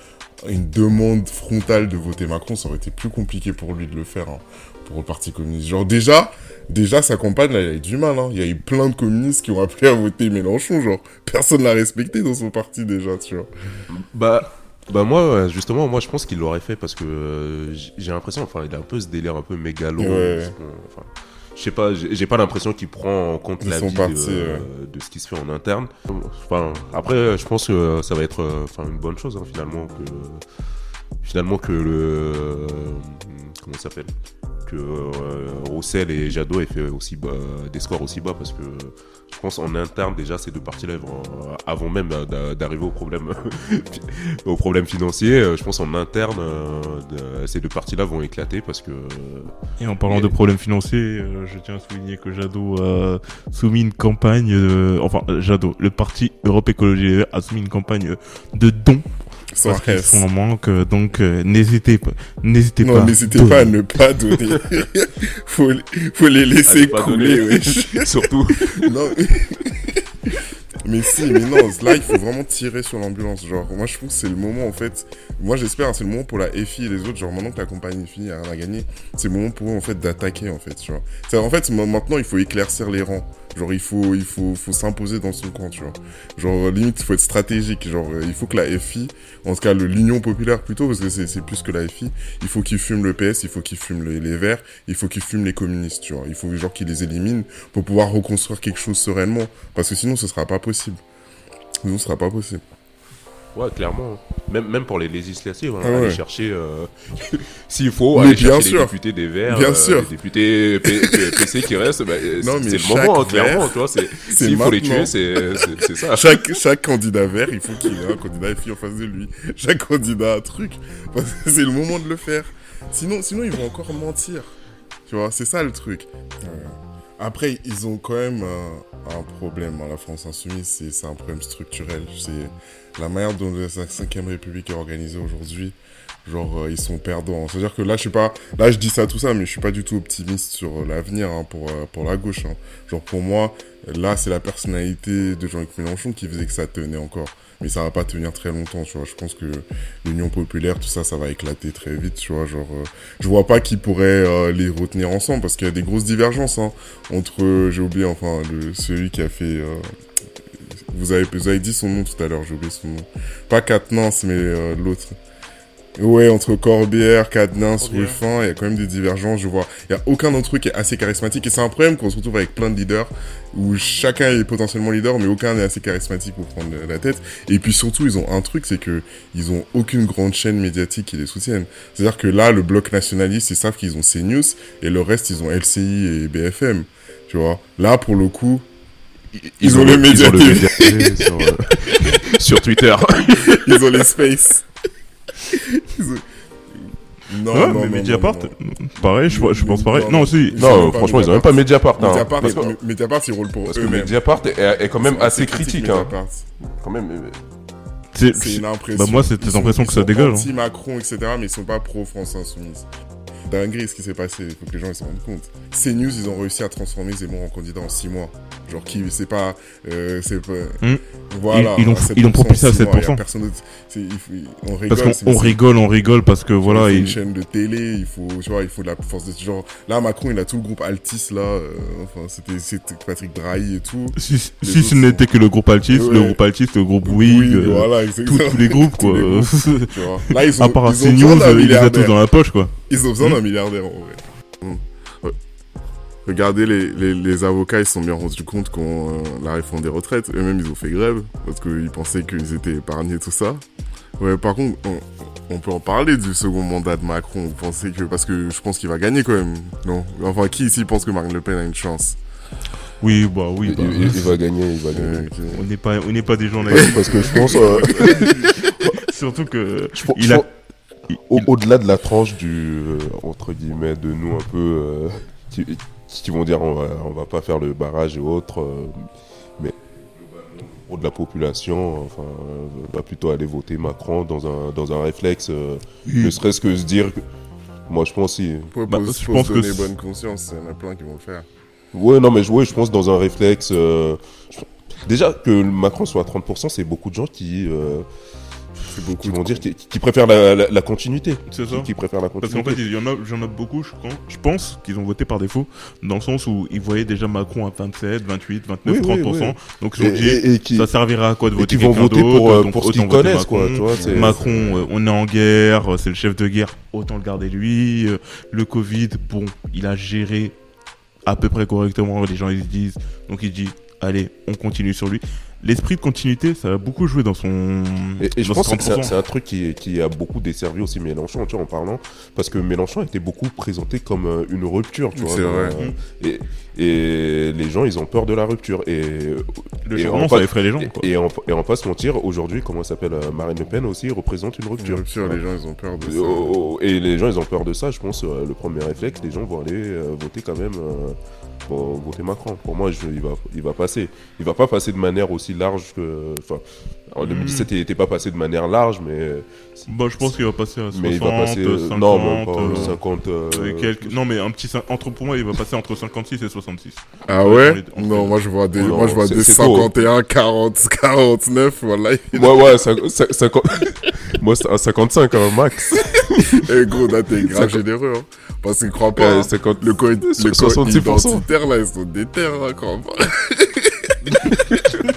une demande frontale de voter Macron, ça aurait été plus compliqué pour lui de le faire, hein, pour le parti communiste. Genre déjà, déjà sa campagne, là, il a eu du mal, hein. Il y a eu plein de communistes qui ont appelé à voter Mélenchon, genre personne l'a respecté dans son parti déjà, tu vois. Bah, bah moi, justement, moi je pense qu'il l'aurait fait parce que euh, j'ai l'impression, enfin, il a un peu ce délire un peu mégalo. Ouais. enfin, je sais pas, j'ai pas l'impression qu'il prend en compte Ils la vie partis, de, ouais. de ce qui se fait en interne. Enfin, après, je pense que ça va être euh, enfin, une bonne chose, hein, finalement, que finalement que le euh, comment ça s'appelle? Que euh, Roussel et Jadot aient fait aussi bas- des scores aussi bas parce que je pense en interne déjà ces deux parties-là euh, avant même d'a- d'arriver au problème au problème financier euh, je pense en interne ces deux parties-là vont éclater parce que Et en parlant Et- de problèmes financiers, je tiens à souligner que Jadot a soumis une campagne, enfin Jadot, le parti Europe Écologie a soumis une campagne de dons parce qu'ils sont en manque, donc euh, n'hésitez pas, n'hésitez pas. Non, n'hésitez pas à ne pas donner. faut, faut les laisser couler, wesh. surtout Non. mais si, mais non, là, il faut vraiment tirer sur l'ambulance. Genre, moi, je trouve que c'est le moment, en fait. Moi, j'espère, hein, c'est le moment pour la FI et les autres. Genre, maintenant que la compagnie est finie, rien à gagner, c'est le moment pour eux, en fait, d'attaquer, en fait, tu vois. C'est, en fait, maintenant, il faut éclaircir les rangs. Genre, il faut, il faut, faut s'imposer dans son camp, tu vois. Genre, limite, il faut être stratégique. Genre, il faut que la FI, en tout cas, l'Union populaire plutôt, parce que c'est, plus que la FI, il faut qu'ils fument le PS, il faut qu'ils fument les, les Verts, il faut qu'ils fument les communistes, tu vois. Il faut, genre, qu'ils les éliminent pour pouvoir reconstruire quelque chose sereinement. Parce que sinon, ce sera pas possible. Sinon, ce sera pas possible. Ouais clairement même même pour les législatives hein, Ah ouais. aller chercher euh, s'il faut Mais aller bien chercher sûr. les députés des Verts Bien euh, sûr. les députés P- P- PC qui restent bah, euh, Non, c'est le moment hein, Vert, clairement tu vois s'il faut les tuer c'est ça Chaque, chaque candidat vert, il faut qu'il ait un candidat FI en face de lui. Chaque candidat truc. C'est le moment de le faire. Sinon, sinon, ils vont encore mentir. Tu vois, c'est ça le truc. Euh, Après, ils ont quand même euh, un problème. hein, La France Insoumise, c'est un problème structurel. C'est la manière dont la 5ème République est organisée aujourd'hui. Genre, euh, ils sont perdants. C'est-à-dire que là, je sais pas, là, je dis ça, tout ça, mais je suis pas du tout optimiste sur euh, l'avenir hein, pour, euh, pour la gauche. hein. Genre, pour moi, là, c'est la personnalité de Jean-Luc Mélenchon qui faisait que ça tenait encore. Mais ça va pas tenir très longtemps, tu vois. Je pense que l'Union populaire, tout ça, ça va éclater très vite, tu vois. Genre, euh, je vois pas qui pourrait euh, les retenir ensemble parce qu'il y a des grosses divergences hein, entre, euh, j'ai oublié, enfin, le, celui qui a fait. euh, vous, avez, vous avez dit son nom tout à l'heure, j'ai oublié son nom. Pas Katnins, mais l'autre. Ouais, entre Corbière, Corbière. Ruffin, il y a quand même des divergences, je vois. Il y a aucun d'entre eux qui est assez charismatique. Et c'est un problème qu'on se retrouve avec plein de leaders, où chacun est potentiellement leader, mais aucun n'est assez charismatique pour prendre la tête. Et puis surtout, ils ont un truc, c'est que ils ont aucune grande chaîne médiatique qui les soutienne. C'est-à-dire que là, le bloc nationaliste, ils savent qu'ils ont CNews, et le reste, ils ont LCI et BFM. Tu vois? Là, pour le coup, ils, ont, les médias le TV, média TV sur, euh, sur Twitter ils ont les space. Non, Ouais, non, mais non, Mediapart, pareil, je, je pense pareil. Non, si. Non franchement ils ont même pas Mediapart hein. Mediapart, parce que, ils- Mediapart, ils roulent pour parce que eux-mêmes. Mediapart est, est quand même assez critique hein. Quand même euh, C'est- une impression. Bah, moi, c'est cette impression que ça dégage, hein. Anti-Macron, etc., mais ils sont pas pro-France Insoumise. Dinguerie ce qui s'est passé, il faut que les gens ils s'en rendent compte. CNews, ils ont réussi à transformer Zemmour en candidat en 6 mois. Genre, qui, c'est pas. Euh, c'est pas. Hmm. Voilà. Ils- ils l'ont- à 7% ils propulsé à en six mois, y a 7%. personne d'autre. C'est- il faut- On rigole. Parce qu'on rigole, on rigole parce que il voilà. faut une il- chaîne de télé, il faut, tu vois, il faut de la force de genre. Là, Macron, il a tout le groupe Altis là. euh, enfin, c'était Patrick Drahi et tout. Si, si ce n'était que le groupe Altis, Ouais. le groupe Altis, le groupe Bouygues, euh, voilà, tous, exactement. tous les groupes Tous quoi. les groupes, tu vois. Là, ils ont, à part ils ont CNews, d'un euh, il les a tous dans la poche quoi. Ils ont besoin Hmm. d'un milliardaire en vrai. Regardez, les, les, les avocats, ils se sont bien rendus compte qu'on euh, la réforme des retraites, eux-mêmes, ils ont fait grève parce qu'ils pensaient qu'ils étaient épargnés, tout ça. Ouais, par contre, on, on peut en parler du second mandat de Macron. Vous pensez que. Parce que je pense qu'il va gagner quand même. Non? Enfin, qui ici pense que Marine Le Pen a une chance? Oui, bah oui. il, bah, il- il va gagner il va gagner on n'est pas, on n'est pas des naïfs. parce que je pense euh, Surtout que je pense- il je a, pense- il- au- au-delà de la tranche du euh, entre guillemets de nous un peu euh, qui, qui vont dire on va, on va pas faire le barrage et autres, euh, mais pour de la population, enfin, va plutôt aller voter Macron dans un, dans un réflexe, euh, ne serait-ce que se dire. que- moi, je pense si. Bah, faut- je faut pense se que bonne conscience, il y en a plein qui vont le faire. Ouais, non, mais je, ouais, je pense dans un réflexe. euh, je- déjà que le Macron soit à 30%, c'est beaucoup de gens qui, euh, Beaucoup qui vont dire qui, qui préfèrent la, la, la continuité. C'est ça. Qui, qui préfèrent la Parce qu'en fait, il y en a, beaucoup, je pense, je pense qu'ils ont voté par défaut, dans le sens où ils voyaient déjà Macron à 27, 28, 29, Oui, oui, 30%. oui. Donc ils ont dit, et- et qui, ça servira à quoi de voter quelqu'un voter pour, d'autre, euh, pour ce qu'ils connaissent, quoi. Macron. Tu vois, c'est- Macron, euh, on est en guerre, c'est le chef de guerre, autant le garder lui. Euh, Le Covid, bon, il a géré à peu près correctement, les gens ils se disent. Donc il dit, allez, on continue sur lui. L'esprit de continuité, ça a beaucoup joué dans son. Et, et je pense que c'est un- 30%. c'est un truc qui, qui a beaucoup desservi aussi Mélenchon, tu vois, en parlant, parce que Mélenchon était beaucoup présenté comme euh, une rupture, tu vois. Vrai. euh, et, et les gens, ils ont peur de la rupture. Et, Le et changement, on ça passe- effraie les gens. et, quoi. et on, et on va pas se mentir, aujourd'hui, comment elle s'appelle euh, Marine Le Pen aussi représente une Une rupture. rupture, tu les gens ils ont peur de ça. Oh, oh, Et les gens, ils ont peur de ça. Je pense, euh, le premier réflexe, les gens vont aller euh, voter quand même pour voter Macron. Pour moi, je- il, va, il va passer. Il va pas passer de manière aussi large que. Enfin, en 2017, il n'était pas passé de manière large, mais. Bah, je pense qu'il va passer à 60, mais il va passer. euh, 50, non, même pas. euh, 50. euh, et quelques- Non, mais un petit. Entre, pour moi, il va passer entre 56 et 66. Ah Ouais, Non, moi je vois des, Oh non, moi je vois des c'est tôt. 51, 40, 49, voilà. Ouais, ouais, 50. Moi, c'est un 55, un max. Eh gros, là t'es grave Cinquante- généreux, hein. Parce qu'ils croient pas. Euh, hein. 50 Le code, le 66%. identitaire là, ils sont déter, hein, crois pas.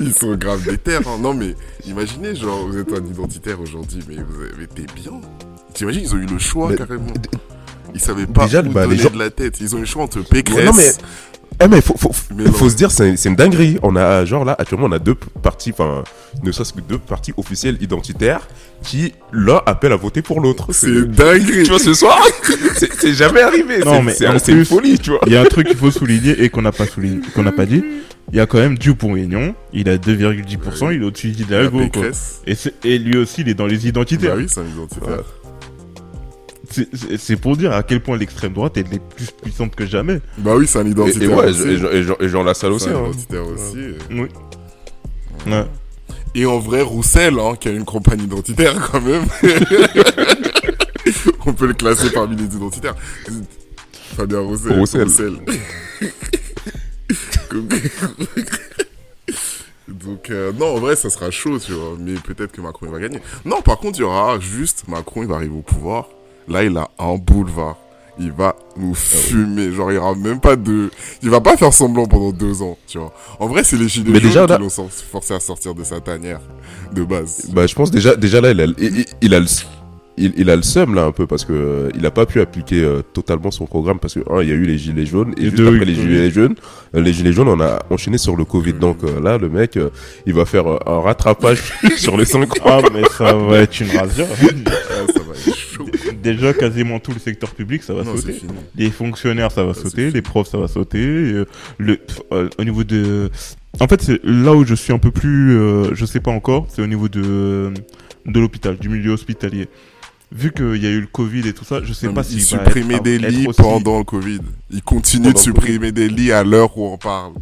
ils sont grave déter, hein. Non mais, imaginez, genre, vous êtes un identitaire aujourd'hui, mais vous avez, t'es bien. T'imagines, ils ont eu le choix Mais- carrément. Ils savaient pas Déjà, où bah, les donner gens- de la tête. Ils ont eu le choix entre Pécresse. non, mais- Eh mais faut, faut, Mais faut non. se dire c'est c'est une dinguerie. On a genre là actuellement on a deux partis enfin ne serait-ce que deux partis officiels identitaires qui l'un appelle à voter pour l'autre. C'est une dinguerie. tu vois ce soir c'est c'est jamais arrivé. Non, C'est- mais c'est en c'est une folie tu vois. Il y a un truc qu'il faut souligner et qu'on n'a pas souligné, qu'on n'a pas dit. Il y a quand même Dupont-Aignan. Il a 2,10%. Il est au-dessus La d'Hidalgo. quoi. Et, et lui aussi, il est dans les identitaires. Bah oui, c'est un identitaire. Ouais. C'est- pour dire à quel point l'extrême droite est les plus puissante que jamais. Bah oui, c'est un identitaire. et ouais aussi. et, Jean- et, Jean- et Jean Lassalle C'est aussi. un hein. identitaire aussi. Oui. Ouais. Et en vrai, Roussel, hein, qui a une campagne identitaire quand même. On peut le classer parmi les identitaires. Fabien Roussel. Roussel. Comme- Donc, euh, non, en vrai, ça sera chaud, tu vois. Mais peut-être que Macron, il va gagner. Non, par contre, il y aura juste Macron, il va arriver au pouvoir. Là, il a un boulevard. Il va nous fumer. Genre, il y aura même pas de. Il va pas faire semblant pendant deux ans, tu vois. En vrai, c'est les gilets Mais déjà, qui l'ont forcé à sortir de sa tanière de base. Bah je pense déjà déjà là il a il, il- il a le il, il a le seum là un peu parce que euh, il a pas pu appliquer euh, totalement son programme parce que un, il y a eu les gilets jaunes et, Et juste deux, après les gilets jaunes euh, les gilets jaunes on a enchaîné sur le Covid donc euh, là le mec euh, il va faire un rattrapage sur les 5 ans Ah, mais ça va être une razzia. Ah, ça va être chaud. Déjà, quasiment tout le secteur public, ça va Non, sauter. Les fonctionnaires, ça va Ça, sauter. Les profs, ça va sauter. le, euh, au niveau de. En fait, c'est là où je suis un peu plus. euh, je sais pas encore. C'est au niveau de de l'hôpital, du milieu hospitalier. Vu qu'il y a eu le Covid et tout ça, je sais Non, pas mais si ils supprimaient des lits pendant le Covid. Ils continuent Pendant de supprimer des lits à l'heure où on parle.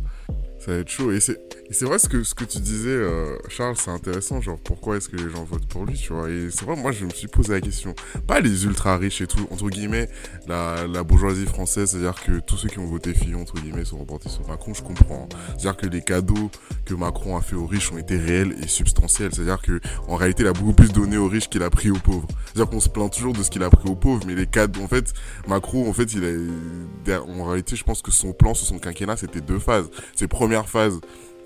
Ça va être chaud. Et c'est, c'est vrai ce que, ce que tu disais, euh, Charles, c'est intéressant. Genre, pourquoi est-ce que les gens votent pour lui, tu vois Et c'est vrai, moi, je me suis posé la question. Pas les ultra riches et tout, entre guillemets, la, la bourgeoisie française, c'est-à-dire que tous ceux qui ont voté Fillon, entre guillemets, sont reportés sur Macron, je comprends. C'est-à-dire que les cadeaux que Macron a fait aux riches ont été réels et substantiels. C'est-à-dire que, en réalité, il a beaucoup plus donné aux riches qu'il a pris aux pauvres. C'est-à-dire qu'on se plaint toujours de ce qu'il a pris aux pauvres, mais les cadeaux, en fait, Macron, en fait, il a, en réalité, je pense que son plan sur son quinquennat, c'était deux phases. Ses premières phases,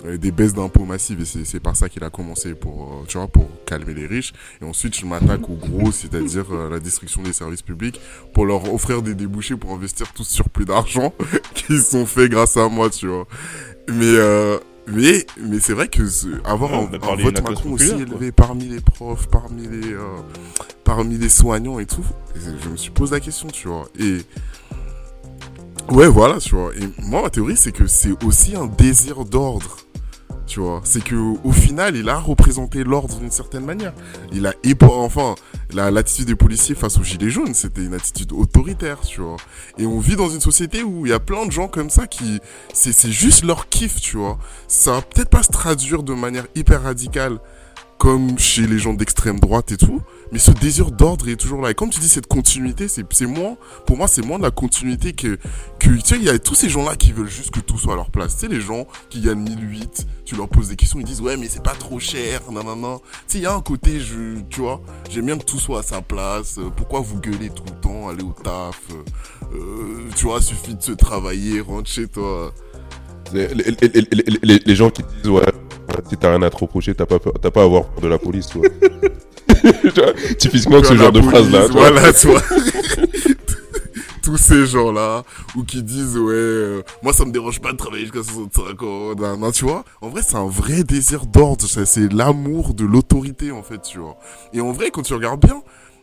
euh, des baisses d'impôts massives, et c'est, c'est par ça qu'il a commencé pour, euh, tu vois, pour calmer les riches. Et ensuite, je m'attaque au gros, c'est-à-dire euh, la destruction des services publics, pour leur offrir des débouchés pour investir tout ce surplus d'argent qui sont faits grâce à moi, tu vois. Mais, euh, mais, mais c'est vrai que ce- avoir Ouais, un, un vote Macron aussi élevé parmi les profs, parmi les, euh, parmi les soignants et tout, je me suis posé la question, tu vois. Et ouais, voilà, tu vois. Et moi, ma théorie, c'est que c'est aussi un désir d'ordre Tu vois, c'est que au final, il a représenté l'ordre d'une certaine manière. Il a enfin la- l'attitude des policiers face aux gilets jaunes, c'était une attitude autoritaire, tu vois. Et on vit dans une société où il y a plein de gens comme ça qui c'est juste leur kiff, tu vois. Ça va peut-être pas se traduire de manière hyper radicale comme chez les gens d'extrême droite et tout, mais ce désir d'ordre est toujours là. Et comme tu dis, cette continuité, c'est moins, pour moi, c'est moins de la continuité que, que tu sais, il y a tous ces gens-là qui veulent juste que tout soit à leur place. Tu sais, les gens qui gagnent 1008, tu leur poses des questions, ils disent, ouais, mais c'est pas trop cher, nan, nan, nan. Tu sais, il y a un côté, je, tu vois, j'aime bien que tout soit à sa place. Euh, Pourquoi vous gueulez tout le temps, aller au taf, euh, euh, tu vois, suffit de se travailler, rentre chez toi. Les- les- les- les gens qui disent, ouais, si t'as rien à te reprocher, t'as pas, peur- pas à avoir peur de la police, tu vois. Typiquement que ce genre de phrase là. police, Voilà, tu vois. Tous ces gens-là, ou qui disent, ouais, euh, moi ça me dérange pas de travailler jusqu'à 65 ans, nan, nan, tu vois. En vrai, c'est un vrai désir d'ordre, c'est l'amour de l'autorité, en fait, tu vois. Et en vrai, quand tu regardes bien,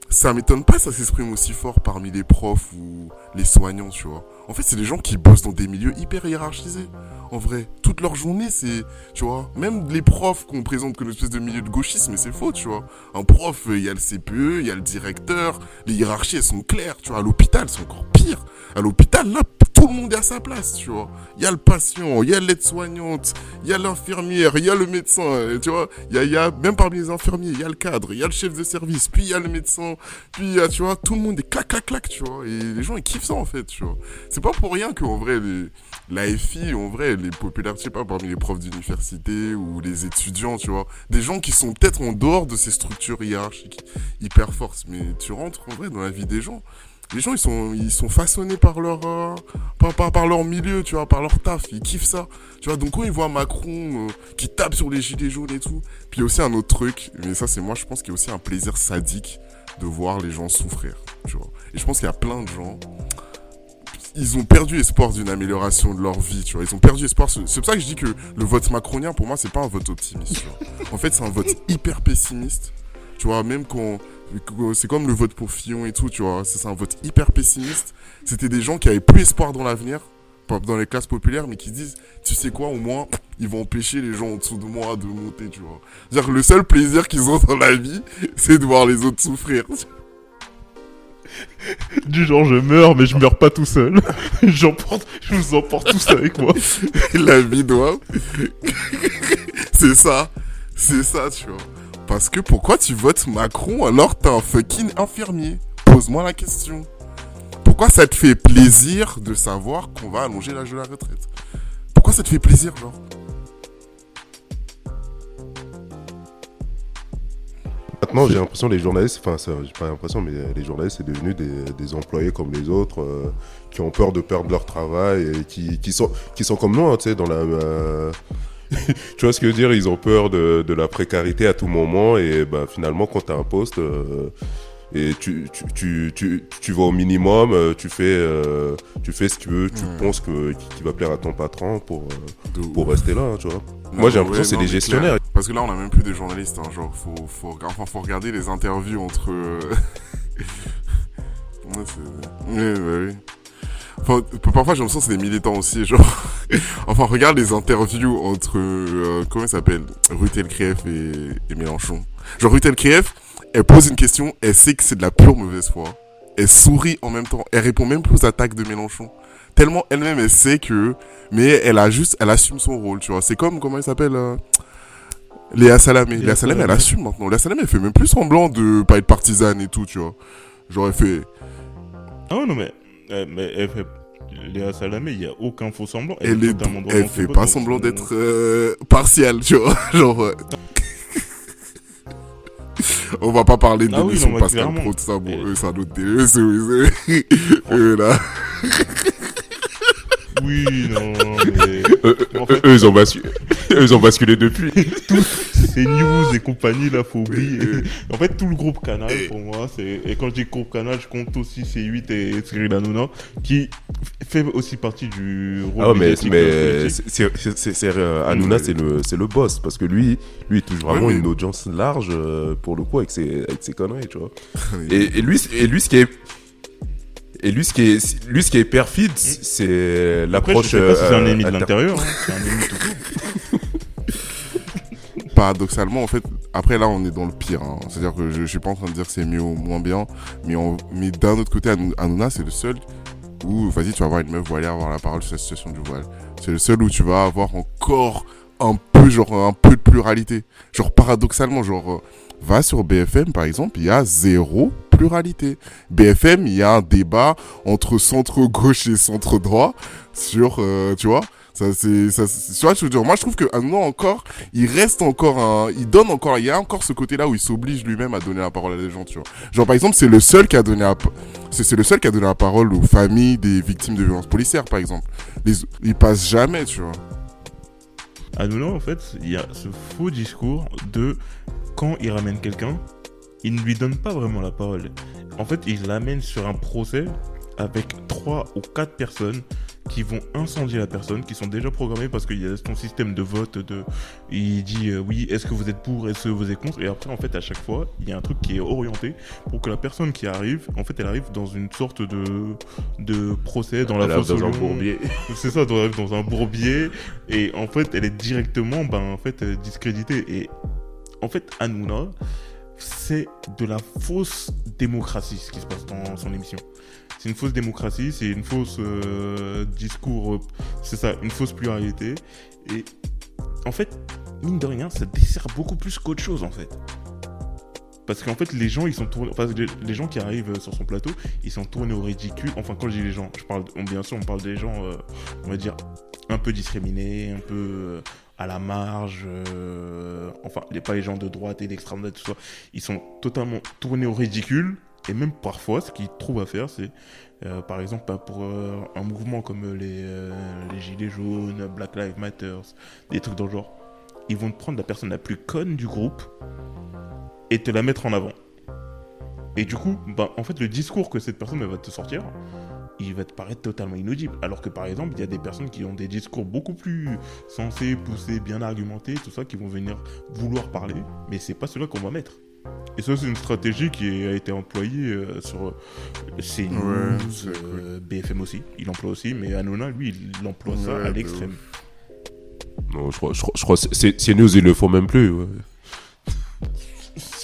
ça m'étonne pas, ça s'exprime aussi fort parmi les profs ou les soignants, tu vois. En fait, c'est des gens qui bossent dans des milieux hyper hiérarchisés. En vrai, toute leur journée, c'est, tu vois, même les profs qu'on présente comme une espèce de milieu de gauchisme, c'est faux, tu vois. Un prof, euh, il y a le CPE, il y a le directeur, les hiérarchies, elles sont claires, tu vois. À l'hôpital, c'est encore pire. À l'hôpital, là, tout le monde est à sa place, tu vois. Il y a le patient, il y a l'aide-soignante, il y a l'infirmière, il y a le médecin, euh, tu vois. Il y a, y a, même parmi les infirmiers, il y a le cadre, il y a le chef de service, puis il y a le médecin, puis il y a, tu vois, tout le monde est clac, clac, clac, tu vois. Et les gens, ils kiffent ça, en fait, tu vois. Pas pour rien qu'en vrai, les, la FI, en vrai, les populaires, je sais pas, parmi les profs d'université ou les étudiants, tu vois, des gens qui sont peut-être en dehors de ces structures hiérarchiques hyper fortes, mais tu rentres en vrai dans la vie des gens. Les gens, ils sont, ils sont façonnés par leur, euh, par, par, par leur milieu, tu vois, par leur taf, ils kiffent ça. Tu vois, donc quand ils voient Macron euh, qui tape sur les gilets jaunes et tout, puis il y a aussi un autre truc, mais ça c'est moi, je pense qu'il y a aussi un plaisir sadique de voir les gens souffrir, tu vois. Et je pense qu'il y a plein de gens, ils ont perdu espoir d'une amélioration de leur vie, tu vois. Ils ont perdu espoir. C'est pour ça que je dis que le vote macronien, pour moi, c'est pas un vote optimiste. tu vois. En fait, c'est un vote hyper pessimiste. Tu vois, même quand c'est comme le vote pour Fillon et tout, tu vois. C'est un vote hyper pessimiste. C'était des gens qui avaient plus espoir dans l'avenir, pas dans les classes populaires, mais qui disent, tu sais quoi, au moins, ils vont empêcher les gens en dessous de moi de monter, tu vois. C'est-à-dire que le seul plaisir qu'ils ont dans la vie, c'est de voir les autres souffrir. Du genre, je meurs, mais je meurs pas tout seul. Je vous emporte tous avec moi. la vie doit. c'est ça. C'est ça, tu vois. Parce que pourquoi tu votes Macron alors t'es un fucking infirmier? Pose-moi la question. Pourquoi ça te fait plaisir de savoir qu'on va allonger l'âge de la retraite? Pourquoi ça te fait plaisir, genre? Maintenant, j'ai l'impression que les journalistes, enfin, j'ai pas l'impression, mais les journalistes, c'est devenu des, des employés comme les autres, euh, qui ont peur de perdre leur travail, et qui, qui, sont, qui sont comme nous, hein, tu sais, dans la. euh, tu vois ce que je veux dire? Ils ont peur de, de la précarité à tout moment, et bah, finalement, quand tu as un poste. euh, et tu, tu, tu, tu, tu vas au minimum, tu fais, euh, tu fais ce que tu veux, tu penses que, qui, qui va plaire à ton patron pour, pour rester là, hein, tu vois? Non, Moi, j'ai l'impression ouais, que c'est des gestionnaires. Parce que là, on a même plus des journalistes. Hein, genre, faut, enfin, faut regarder les interviews entre. euh, ouais, ouais, bah oui. Parfois, j'ai l'impression que c'est des militants aussi. Genre, enfin, regarde les interviews entre. euh, comment il s'appelle Ruth Elkrief et, et Mélenchon. Genre, Ruth Elkrief, elle pose une question, elle sait que c'est de la pure mauvaise foi. Elle sourit en même temps. Elle répond même plus aux attaques de Mélenchon. Tellement elle-même, elle sait que mais elle a juste, elle assume son rôle, tu vois. C'est comme, comment elle s'appelle euh, Léa Salamé. Léa, Léa Salamé, elle assume maintenant. Léa Salamé, elle fait même plus semblant de pas être partisane et tout, tu vois. Genre, elle fait... Ah ouais, non, mais, euh, mais elle fait. Léa Salamé, il n'y a aucun faux semblant. Elle, est, elle fait pas semblant d'être euh, partiale, tu vois. Genre... euh, On va pas parler de Ah oui, non, de Pascal. Pro, tout ça, bon, Et- eux, c'est un autre délire, c'est- eux, c'est- eux, là. Oui, non, mais. Eux, En eux, fait- eux, ils ont basculé, eux, ils ont basculé depuis. C'est news et compagnie, là, faut oublier. En fait, tout le groupe Canal, pour moi, c'est. Et quand je dis groupe Canal, je compte aussi C8 et Cyril Hanouna, qui fait aussi partie du rôle Ah mais, médiatique de la mais c'est, c'est, euh, Hanouna, c'est le, c'est le boss. Parce que lui, lui, il touche vraiment mais- une audience large, euh, pour le coup, avec ses, avec ses conneries, tu vois. Et, et lui, et lui, ce qui est, et lui, ce qui est, lui, ce qui est perfide, c'est l'approche, sais pas si c'est un euh, ennemi de l'intérieur, hein, c'est un ennemi tout court. paradoxalement, en fait, après là, on est dans le pire. hein. C'est-à-dire que je, je suis pas en train de dire que c'est mieux ou moins bien, mais, on- mais d'un autre côté, Anou- Hanouna, c'est le seul où, vas-y, tu vas avoir une meuf voilée avoir la parole sur la situation du voile. C'est le seul où tu vas avoir encore un peu, genre, un peu de pluralité. Genre, paradoxalement, genre, euh, va sur BFM, par exemple, il y a zéro BFM, il y a un débat entre centre-gauche et centre-droit sur, euh, tu vois, ça c'est, ça, tu vois, je veux moi je trouve que Hanouna encore, il reste encore un, il donne encore, il y a encore ce côté-là où il s'oblige lui-même à donner la parole à des gens, tu vois. Genre par exemple, c'est le seul qui a donné la, c'est, le seul qui a donné la parole aux familles des victimes de violences policières, par exemple. Les, il passe jamais, tu vois. Hanouna, en fait, il y a ce faux discours de quand il ramène quelqu'un, il ne lui donne pas vraiment la parole. En fait, il l'amène sur un procès avec trois ou quatre personnes qui vont incendier la personne, qui sont déjà programmées parce qu'il y a son système de vote de, il dit euh, oui, est-ce que vous êtes pour, est-ce que vous êtes contre, et après en fait à chaque fois il y a un truc qui est orienté pour que la personne qui arrive, en fait elle arrive dans une sorte de de procès dans la Elle arrive fosse dans au un bourbier. C'est ça, elle arrive dans un bourbier et en fait elle est directement ben en fait discréditée et en fait Hanouna c'est de la fausse démocratie ce qui se passe dans son émission. C'est une fausse démocratie, c'est une fausse euh, discours, euh, c'est ça, une fausse pluralité. Et en fait, mine de rien, ça dessert beaucoup plus qu'autre chose en fait. Parce qu'en fait, les gens, ils sont tournés, enfin, les, gens qui arrivent sur son plateau, ils sont tournés au ridicule. Enfin, quand je dis les gens, je parle, bien sûr, on parle des gens, euh, on va dire, un peu discriminés, un peu à la marge, euh, enfin, les, pas les gens de droite et d'extrême droite, tout ça. Ils sont totalement tournés au ridicule. Et même parfois, ce qu'ils trouvent à faire, c'est, euh, par exemple, pour euh, un mouvement comme les, Gilets jaunes, Black Lives Matter, des trucs dans le genre, ils vont te prendre la personne la plus conne du groupe et te la mettre en avant. Et du coup, bah, en fait, le discours que cette personne va te sortir, il va te paraître totalement inaudible. Alors que par exemple, il y a des personnes qui ont des discours beaucoup plus sensés, poussés, bien argumentés, tout ça, qui vont venir vouloir parler, mais c'est pas cela qu'on va mettre. Et ça, c'est une stratégie qui a été employée euh, sur euh, CNews, Ouais, euh, BFM aussi. Il l'emploie aussi, mais Hanouna, lui, il emploie ça à l'extrême. Non, je crois, je crois, je crois que c'est c'est news, ils le font même plus. ouais.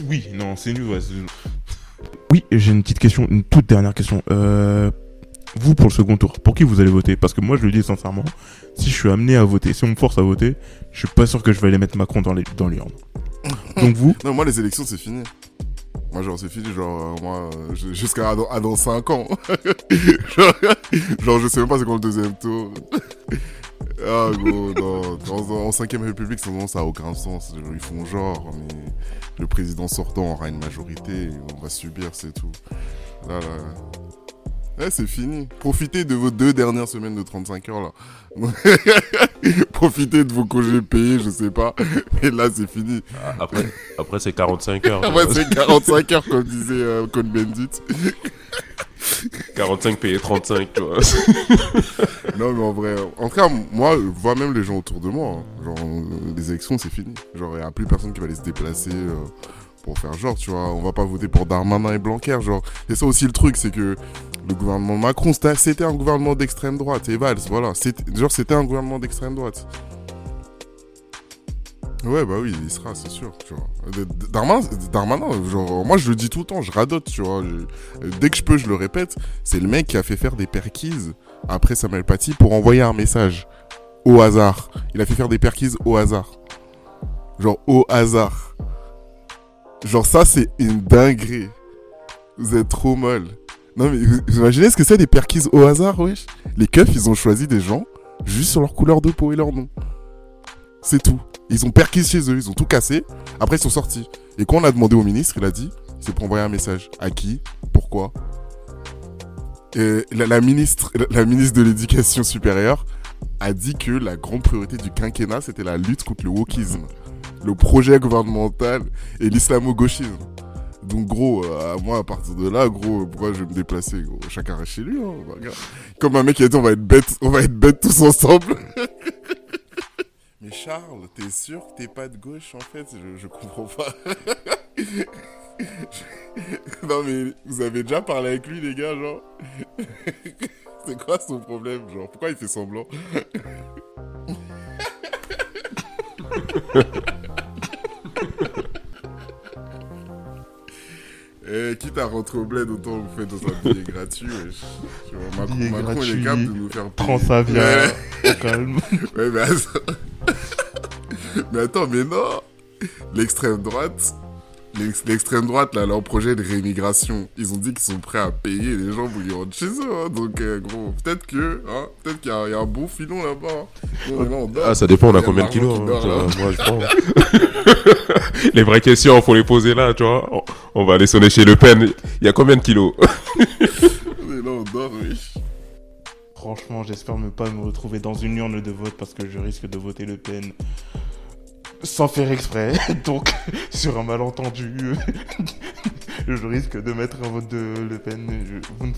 Oui, non, c'est nul. ouais, oui, j'ai une petite question, une toute dernière question. Euh, vous, pour le second tour, pour qui vous allez voter? Parce que moi, je le dis sincèrement, si je suis amené à voter, si on me force à voter, je suis pas sûr que je vais aller mettre Macron dans les- dans l'urne. Donc vous, Non, moi, les élections, c'est fini. Moi, genre, c'est fini, genre, euh, moi, euh, jusqu'à à dans, à dans 5 ans. genre, genre, je sais même pas c'est quand le deuxième tour. ah, gros, non. En, en 5ème République, ça a aucun sens. Ils font genre, mais le président sortant aura une majorité, on va subir, c'est tout. Là, là. Ouais, c'est fini. Profitez de vos deux dernières semaines de 35 heures, là. Profitez de vos congés payés, je sais pas. Et là, c'est fini. Après, après c'est 45 heures. Ouais, c'est 45 heures, comme disait euh, Cohn-Bendit. 45 payé 35, tu vois. Non, mais en vrai, en tout cas, moi, je vois même les gens autour de moi. hein. Genre, euh, les élections, c'est fini. Genre, il n'y a plus personne qui va aller se déplacer euh, pour faire genre, tu vois. On va pas voter pour Darmanin et Blanquer, genre. Et ça aussi, le truc, c'est que le gouvernement Macron, c'était un gouvernement d'extrême droite. Et Valls, voilà. Genre, c'était un gouvernement d'extrême droite. Ouais, bah oui, il sera, c'est sûr, tu vois. Darmanin, genre, moi je le dis tout le temps, je radote, tu vois. Dès que je peux, je le répète. C'est le mec qui a fait faire des perquises après Samuel Paty pour envoyer un message au hasard. Il a fait faire des perquises au hasard. Genre au hasard. Genre ça c'est une dinguerie. Vous êtes trop molle. Non mais vous imaginez ce que c'est des perquises au hasard, wesh? Les keufs ils ont choisi des gens juste sur leur couleur de peau et leur nom. C'est tout. Ils ont perquise chez eux, ils ont tout cassé. Après ils sont sortis. Et quand on a demandé au ministre, il a dit c'est pour envoyer un message. À qui? Pourquoi? Ministre, la ministre de l'Éducation supérieure a dit que la grande priorité du quinquennat, c'était la lutte contre le wokisme, le projet gouvernemental et l'islamo-gauchisme. Donc gros, euh, moi à partir de là, gros, pourquoi je vais me déplacer gros Chacun reste chez lui. Hein. Comme un mec qui a dit on va être bêtes, on va être bêtes tous ensemble. Mais Charles, t'es sûr que t'es pas de gauche en fait? Je, je comprends pas. non mais vous avez déjà parlé avec lui les gars, genre? C'est quoi son problème, genre? Pourquoi il fait semblant? Putain, rentre au bled, autant vous faites dans un billet gratuit. Tu vois, Macron, Macron, il est capable de nous faire payer. Prends ça, Ouais. au calme. Ouais, mais attends. mais attends, mais non. L'extrême droite, l'extrême droite, là, leur projet de rémigration, ils ont dit qu'ils sont prêts à payer les gens pour qu'ils rentrent chez eux. hein. Donc, euh, gros, peut-être que, hein, peut-être qu'il y, a- il y a un bon filon là-bas. hein. Là. Ah, ça dépend, on a combien de kilos hein, dort, ça, là. Moi, je prends. les vraies questions, faut les poser là, tu vois. On, on va aller sonner chez Le Pen. Il y a combien de kilos? On est là, on dort, oui. Franchement, j'espère ne pas me retrouver dans une urne de vote parce que je risque de voter Le Pen sans faire exprès. Donc, sur un malentendu, je risque de mettre un vote de Le Pen. Je- Bonne...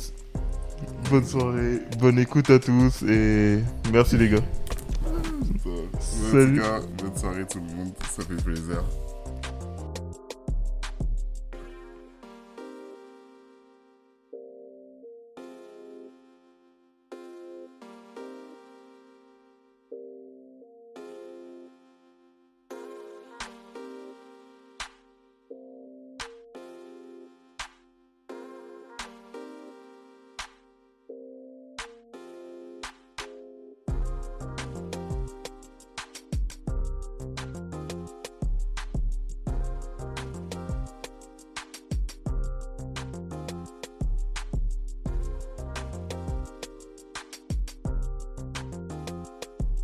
bonne soirée, bonne écoute à tous et merci les gars. Salut. bonne soirée tout le monde, ça fait plaisir.